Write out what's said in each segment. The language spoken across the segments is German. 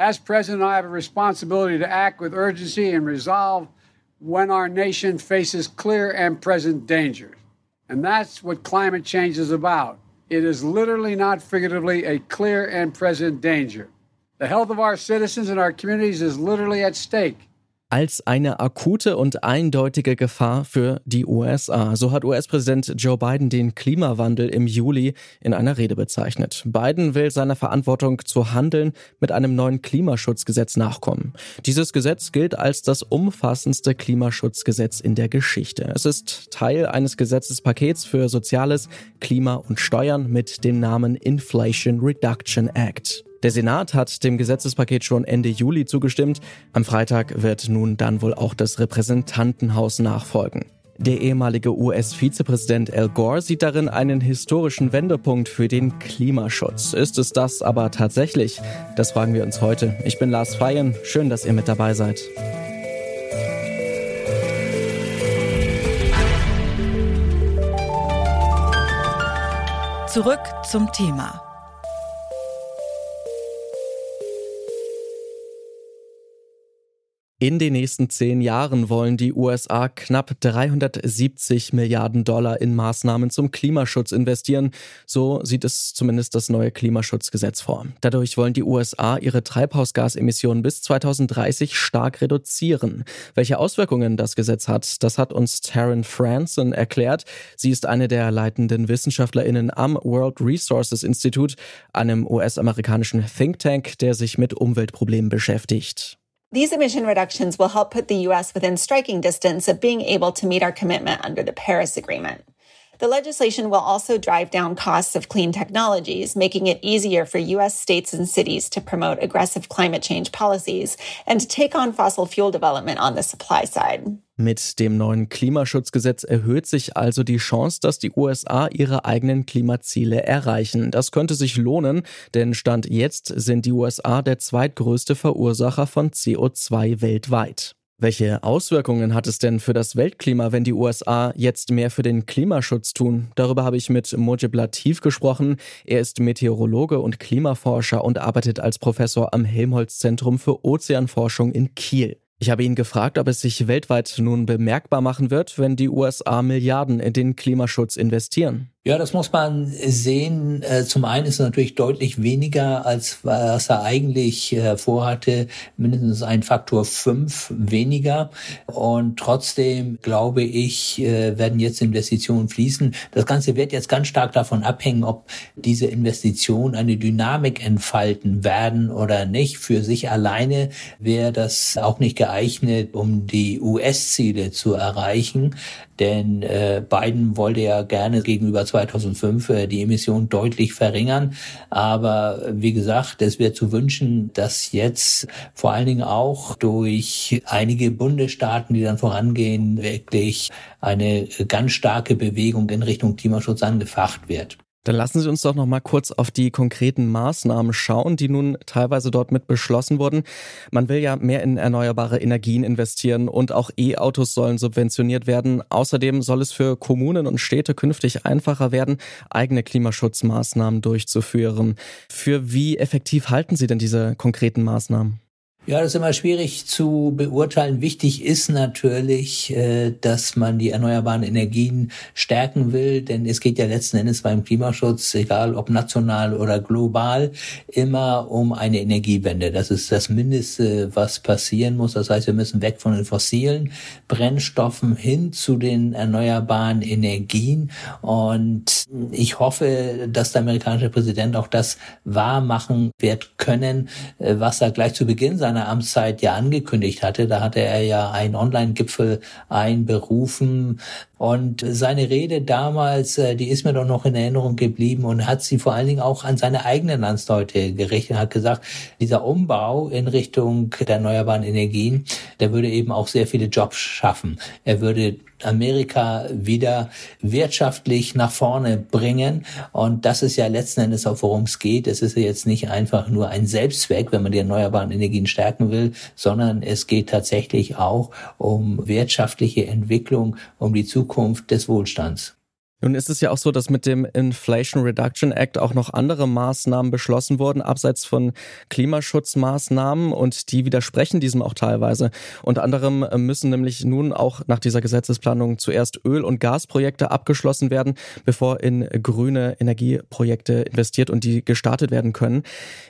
As president, I have a responsibility to act with urgency and resolve when our nation faces clear and present dangers. And that's what climate change is about. It is literally not figuratively a clear and present danger. The health of our citizens and our communities is literally at stake. Als eine akute und eindeutige Gefahr für die USA. So hat US-Präsident Joe Biden den Klimawandel im Juli in einer Rede bezeichnet. Biden will seiner Verantwortung zu handeln mit einem neuen Klimaschutzgesetz nachkommen. Dieses Gesetz gilt als das umfassendste Klimaschutzgesetz in der Geschichte. Es ist Teil eines Gesetzespakets für Soziales, Klima und Steuern mit dem Namen Inflation Reduction Act. Der Senat hat dem Gesetzespaket schon Ende Juli zugestimmt. Am Freitag wird nun dann wohl auch das Repräsentantenhaus nachfolgen. Der ehemalige US-Vizepräsident Al Gore sieht darin einen historischen Wendepunkt für den Klimaschutz. Ist es das aber tatsächlich? Das fragen wir uns heute. Ich bin Lars Feyen. Schön, dass ihr mit dabei seid. Zurück zum Thema. In den nächsten zehn Jahren wollen die USA knapp 370 Milliarden Dollar in Maßnahmen zum Klimaschutz investieren. So sieht es zumindest das neue Klimaschutzgesetz vor. Dadurch wollen die USA ihre Treibhausgasemissionen bis 2030 stark reduzieren. Welche Auswirkungen das Gesetz hat, das hat uns Taryn Franson erklärt. Sie ist eine der leitenden WissenschaftlerInnen am World Resources Institute, einem US-amerikanischen Think Tank, der sich mit Umweltproblemen beschäftigt. These emission reductions will help put the U.S. within striking distance of being able to meet our commitment under the Paris Agreement. The legislation will also drive down costs of clean technologies, making it easier for U.S. states and cities to promote aggressive climate change policies and to take on fossil fuel development on the supply side. Mit dem neuen Klimaschutzgesetz erhöht sich also die Chance, dass die USA ihre eigenen Klimaziele erreichen. Das könnte sich lohnen, denn Stand jetzt sind die USA der zweitgrößte Verursacher von CO2 weltweit. Welche Auswirkungen hat es denn für das Weltklima, wenn die USA jetzt mehr für den Klimaschutz tun? Darüber habe ich mit Mojib Latif gesprochen. Er ist Meteorologe und Klimaforscher und arbeitet als Professor am Helmholtz Zentrum für Ozeanforschung in Kiel. Ich habe ihn gefragt, ob es sich weltweit nun bemerkbar machen wird, wenn die USA Milliarden in den Klimaschutz investieren. Ja, das muss man sehen. Äh, zum einen ist es natürlich deutlich weniger, als was er eigentlich äh, vorhatte. Mindestens ein Faktor fünf weniger. Und trotzdem, glaube ich, äh, werden jetzt Investitionen fließen. Das Ganze wird jetzt ganz stark davon abhängen, ob diese Investitionen eine Dynamik entfalten werden oder nicht. Für sich alleine wäre das auch nicht geeignet, um die US-Ziele zu erreichen. Denn Biden wollte ja gerne gegenüber 2005 äh, die Emissionen deutlich verringern. Aber äh, wie gesagt, es wäre zu wünschen, dass jetzt vor allen Dingen auch durch einige Bundesstaaten, die dann vorangehen, wirklich eine ganz starke Bewegung in Richtung Klimaschutz angefacht wird. Dann lassen Sie uns doch noch mal kurz auf die konkreten Maßnahmen schauen, die nun teilweise dort mit beschlossen wurden. Man will ja mehr in erneuerbare Energien investieren und auch E-Autos sollen subventioniert werden. Außerdem soll es für Kommunen und Städte künftig einfacher werden, eigene Klimaschutzmaßnahmen durchzuführen. Für wie effektiv halten Sie denn diese konkreten Maßnahmen? Ja, das ist immer schwierig zu beurteilen. Wichtig ist natürlich, äh, dass man die erneuerbaren Energien stärken will, denn es geht ja letzten Endes beim Klimaschutz, egal ob national oder global, immer um eine Energiewende. Das ist das Mindeste, was passieren muss. Das heißt, wir müssen weg von den fossilen Brennstoffen hin zu den erneuerbaren Energien. Und ich hoffe, dass der amerikanische Präsident auch das wahr machen wird können, äh, was er gleich zu Beginn seiner seiner Amtszeit ja angekündigt hatte. Da hatte er ja einen Online-Gipfel einberufen und seine Rede damals, äh, die ist mir doch noch in Erinnerung geblieben und hat sie vor allen Dingen auch an seine eigenen Landsleute gerichtet, hat gesagt, dieser Umbau in Richtung der erneuerbaren Energien, der würde eben auch sehr viele Jobs schaffen. Er würde Amerika wieder wirtschaftlich nach vorne bringen. Und das ist ja letzten Endes auch, worum es geht. Es ist ja jetzt nicht einfach nur ein Selbstzweck, wenn man die erneuerbaren Energien stärken will, sondern es geht tatsächlich auch um wirtschaftliche Entwicklung, um die Zukunft des Wohlstands. Nun ist es ja auch so, dass mit dem Inflation Reduction Act auch noch andere Maßnahmen beschlossen wurden, abseits von Klimaschutzmaßnahmen und die widersprechen diesem auch teilweise. Unter anderem müssen nämlich nun auch nach dieser Gesetzesplanung zuerst Öl- und Gasprojekte abgeschlossen werden, bevor in grüne Energieprojekte investiert und die gestartet werden können.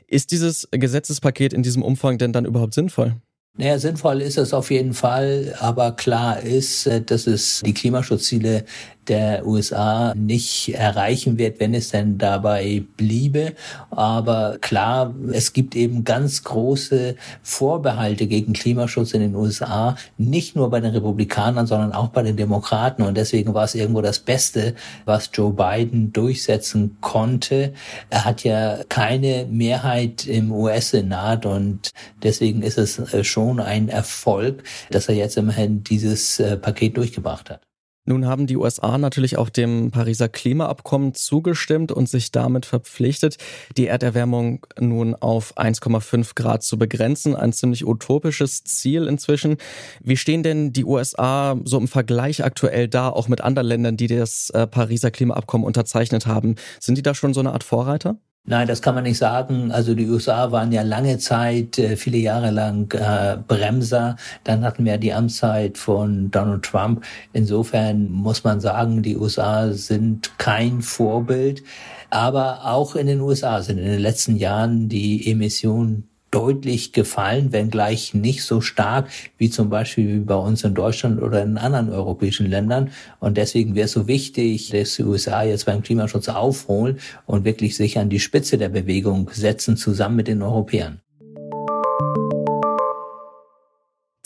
Ist dieses Gesetzespaket in diesem Umfang denn dann überhaupt sinnvoll? Naja, sinnvoll ist es auf jeden Fall, aber klar ist, äh, dass es die Klimaschutzziele der USA nicht erreichen wird, wenn es denn dabei bliebe. Aber klar, es gibt eben ganz große Vorbehalte gegen Klimaschutz in den USA, nicht nur bei den Republikanern, sondern auch bei den Demokraten. Und deswegen war es irgendwo das Beste, was Joe Biden durchsetzen konnte. Er hat ja keine Mehrheit im US-Senat und deswegen ist es äh, schon ein Erfolg, dass er jetzt immerhin dieses äh, Paket durchgebracht hat. Nun haben die USA natürlich auch dem Pariser Klimaabkommen zugestimmt und sich damit verpflichtet, die Erderwärmung nun auf 1,5 Grad zu begrenzen. Ein ziemlich utopisches Ziel inzwischen. Wie stehen denn die USA so im Vergleich aktuell da, auch mit anderen Ländern, die das äh, Pariser Klimaabkommen unterzeichnet haben? Sind die da schon so eine Art Vorreiter? Nein, das kann man nicht sagen. Also die USA waren ja lange Zeit, äh, viele Jahre lang äh, Bremser. Dann hatten wir die Amtszeit von Donald Trump. Insofern muss man sagen, die USA sind kein Vorbild. Aber auch in den USA sind in den letzten Jahren die Emissionen deutlich gefallen, wenngleich nicht so stark wie zum Beispiel bei uns in Deutschland oder in anderen europäischen Ländern. Und deswegen wäre es so wichtig, dass die USA jetzt beim Klimaschutz aufholen und wirklich sich an die Spitze der Bewegung setzen, zusammen mit den Europäern.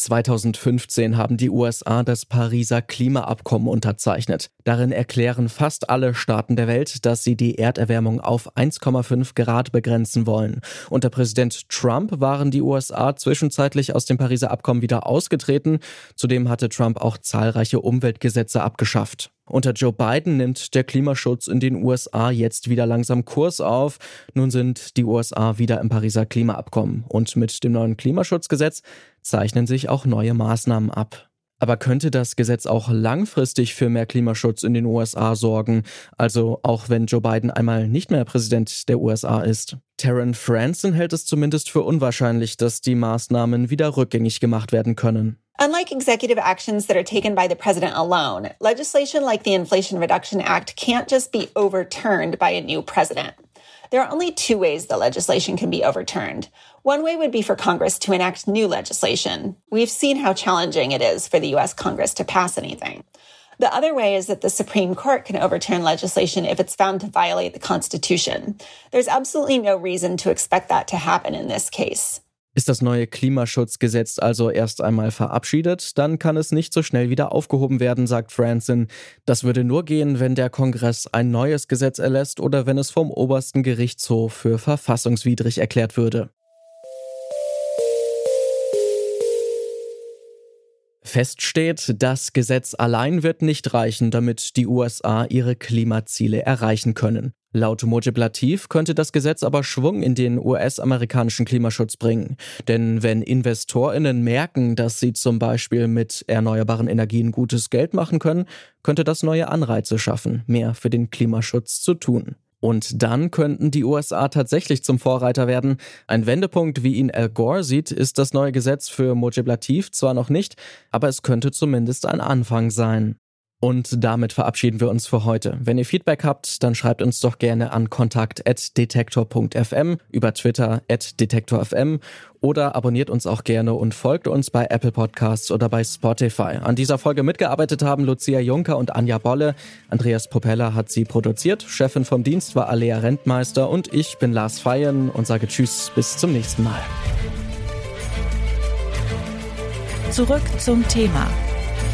2015 haben die USA das Pariser Klimaabkommen unterzeichnet. Darin erklären fast alle Staaten der Welt, dass sie die Erderwärmung auf 1,5 Grad begrenzen wollen. Unter Präsident Trump waren die USA zwischenzeitlich aus dem Pariser Abkommen wieder ausgetreten. Zudem hatte Trump auch zahlreiche Umweltgesetze abgeschafft. Unter Joe Biden nimmt der Klimaschutz in den USA jetzt wieder langsam Kurs auf. Nun sind die USA wieder im Pariser Klimaabkommen. Und mit dem neuen Klimaschutzgesetz zeichnen sich auch neue Maßnahmen ab. Aber könnte das Gesetz auch langfristig für mehr Klimaschutz in den USA sorgen? Also auch wenn Joe Biden einmal nicht mehr Präsident der USA ist? Taryn Franson hält es zumindest für unwahrscheinlich, dass die Maßnahmen wieder rückgängig gemacht werden können. Unlike executive actions that are taken by the president alone, legislation like the Inflation Reduction Act can't just be overturned by a new president. There are only two ways the legislation can be overturned. One way would be for Congress to enact new legislation. We've seen how challenging it is for the US Congress to pass anything. The other way is that the Supreme Court can overturn legislation if it's found to violate the Constitution. There's absolutely no reason to expect that to happen in this case. Ist das neue Klimaschutzgesetz also erst einmal verabschiedet, dann kann es nicht so schnell wieder aufgehoben werden, sagt Franson. Das würde nur gehen, wenn der Kongress ein neues Gesetz erlässt oder wenn es vom obersten Gerichtshof für verfassungswidrig erklärt würde. Fest steht, das Gesetz allein wird nicht reichen, damit die USA ihre Klimaziele erreichen können. Laut Mojib Latif könnte das Gesetz aber Schwung in den US-amerikanischen Klimaschutz bringen. Denn wenn InvestorInnen merken, dass sie zum Beispiel mit erneuerbaren Energien gutes Geld machen können, könnte das neue Anreize schaffen, mehr für den Klimaschutz zu tun. Und dann könnten die USA tatsächlich zum Vorreiter werden. Ein Wendepunkt, wie ihn Al Gore sieht, ist das neue Gesetz für Mojib Latif zwar noch nicht, aber es könnte zumindest ein Anfang sein. Und damit verabschieden wir uns für heute. Wenn ihr Feedback habt, dann schreibt uns doch gerne an kontakt.detektor.fm, über Twitter at detektor.fm oder abonniert uns auch gerne und folgt uns bei Apple Podcasts oder bei Spotify. An dieser Folge mitgearbeitet haben Lucia Juncker und Anja Bolle. Andreas Propeller hat sie produziert. Chefin vom Dienst war Alea Rentmeister und ich bin Lars Feyen und sage Tschüss, bis zum nächsten Mal. Zurück zum Thema